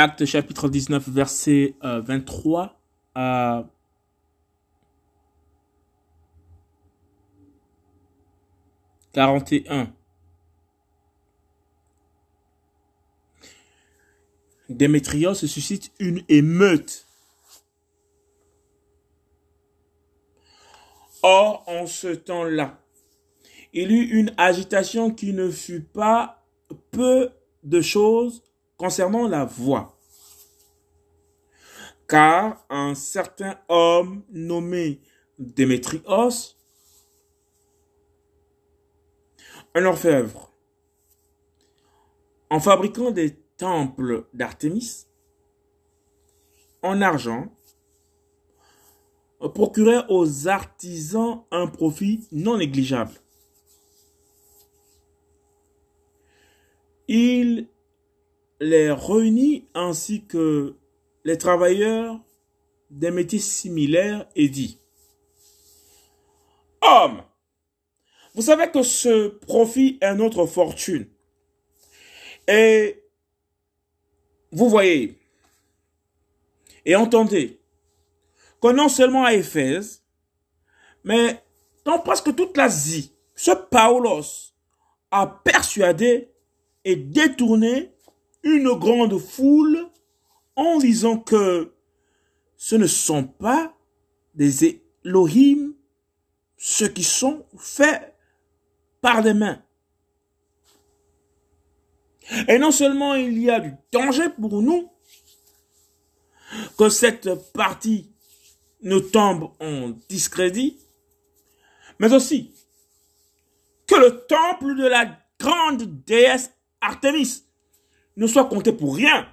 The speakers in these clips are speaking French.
Acte chapitre 19, verset 23 à 41. Démétrios suscite une émeute. Or, en ce temps-là, il eut une agitation qui ne fut pas peu de choses concernant la voix. Car un certain homme nommé Démétrios, un orfèvre, en fabriquant des temples d'Artémis en argent, procurait aux artisans un profit non négligeable. Il les réunit ainsi que les travailleurs des métiers similaires et dit, Homme, vous savez que ce profit est notre fortune. Et vous voyez et entendez que non seulement à Éphèse, mais dans presque toute l'Asie, ce Paulos a persuadé et détourné une grande foule en disant que ce ne sont pas des Elohim, ceux qui sont faits par des mains. Et non seulement il y a du danger pour nous que cette partie ne tombe en discrédit, mais aussi que le temple de la grande déesse Artemis ne soit compté pour rien.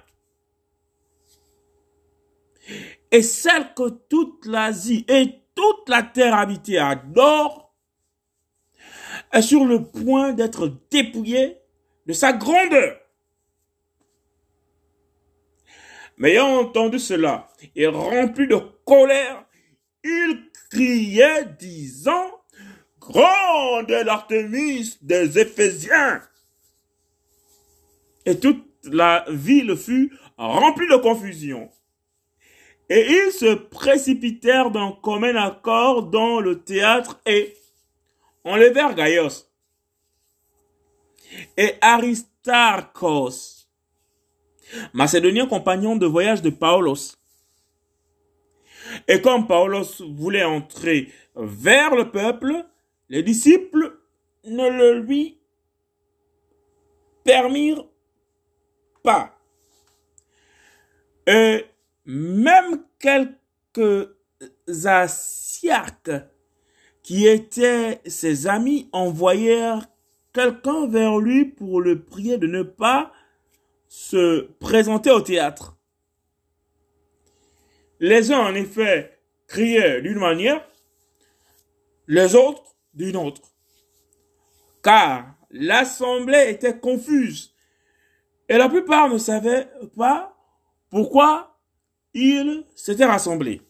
Et celle que toute l'Asie et toute la terre habitée adore est sur le point d'être dépouillée de sa grandeur. Mais ayant entendu cela et rempli de colère, il criait disant, Grande est l'Artémis des Éphésiens. Et toute la ville fut remplie de confusion. Et ils se précipitèrent d'un commun accord dans le théâtre et enlevèrent Gaius et Aristarchos, macédonien compagnon de voyage de Paulos. Et comme Paulos voulait entrer vers le peuple, les disciples ne le lui permirent Et même quelques Asiaques qui étaient ses amis envoyèrent quelqu'un vers lui pour le prier de ne pas se présenter au théâtre. Les uns, en effet, criaient d'une manière, les autres d'une autre. Car l'assemblée était confuse et la plupart ne savaient pas pourquoi ils s'étaient rassemblés.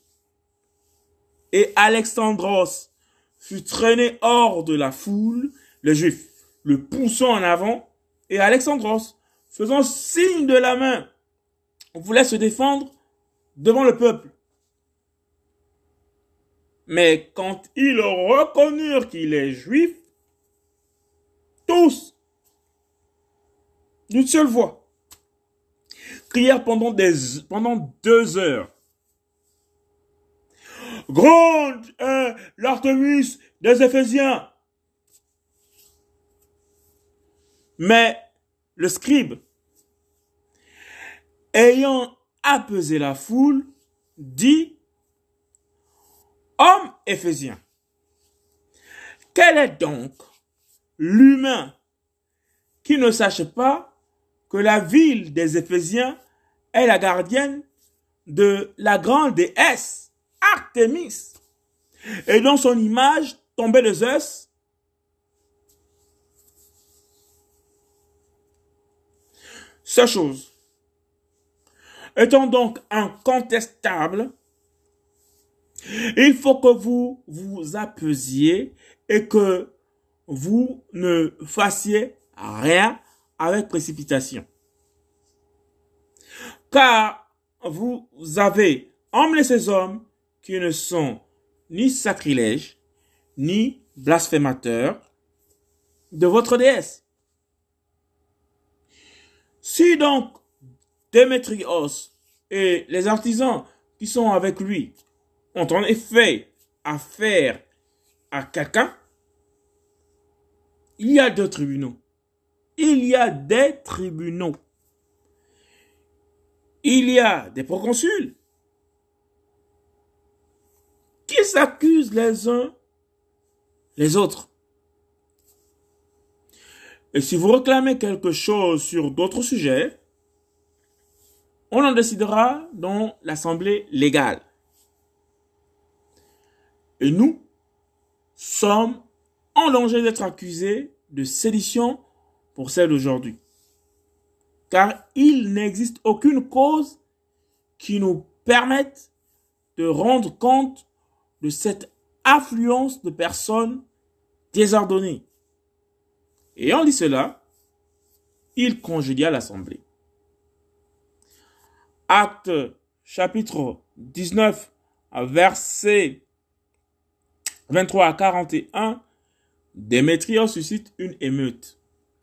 Et Alexandros fut traîné hors de la foule, les Juifs le poussant en avant, et Alexandros, faisant signe de la main, voulait se défendre devant le peuple. Mais quand ils reconnurent qu'il est juif, tous, d'une seule voix, des, pendant deux heures. Grande est l'Artemis des Éphésiens. Mais le scribe, ayant apaisé la foule, dit, Homme éphésien, quel est donc l'humain qui ne sache pas que la ville des Éphésiens est la gardienne de la grande déesse Artémis. Et dans son image tombaient les os Ces choses étant donc incontestables, il faut que vous vous apesiez et que vous ne fassiez rien avec précipitation. Car vous avez emmené ces hommes qui ne sont ni sacrilèges, ni blasphémateurs de votre déesse. Si donc Démétrios et les artisans qui sont avec lui ont en effet affaire à quelqu'un, il y a deux tribunaux. Il y a des tribunaux. Il y a des proconsuls qui s'accusent les uns les autres. Et si vous réclamez quelque chose sur d'autres sujets, on en décidera dans l'Assemblée légale. Et nous sommes en danger d'être accusés de sédition pour celle d'aujourd'hui. Car il n'existe aucune cause qui nous permette de rendre compte de cette affluence de personnes désordonnées. Et en dit cela, il congédia l'assemblée. Acte chapitre 19, verset 23 à 41, Démétrios suscite une émeute.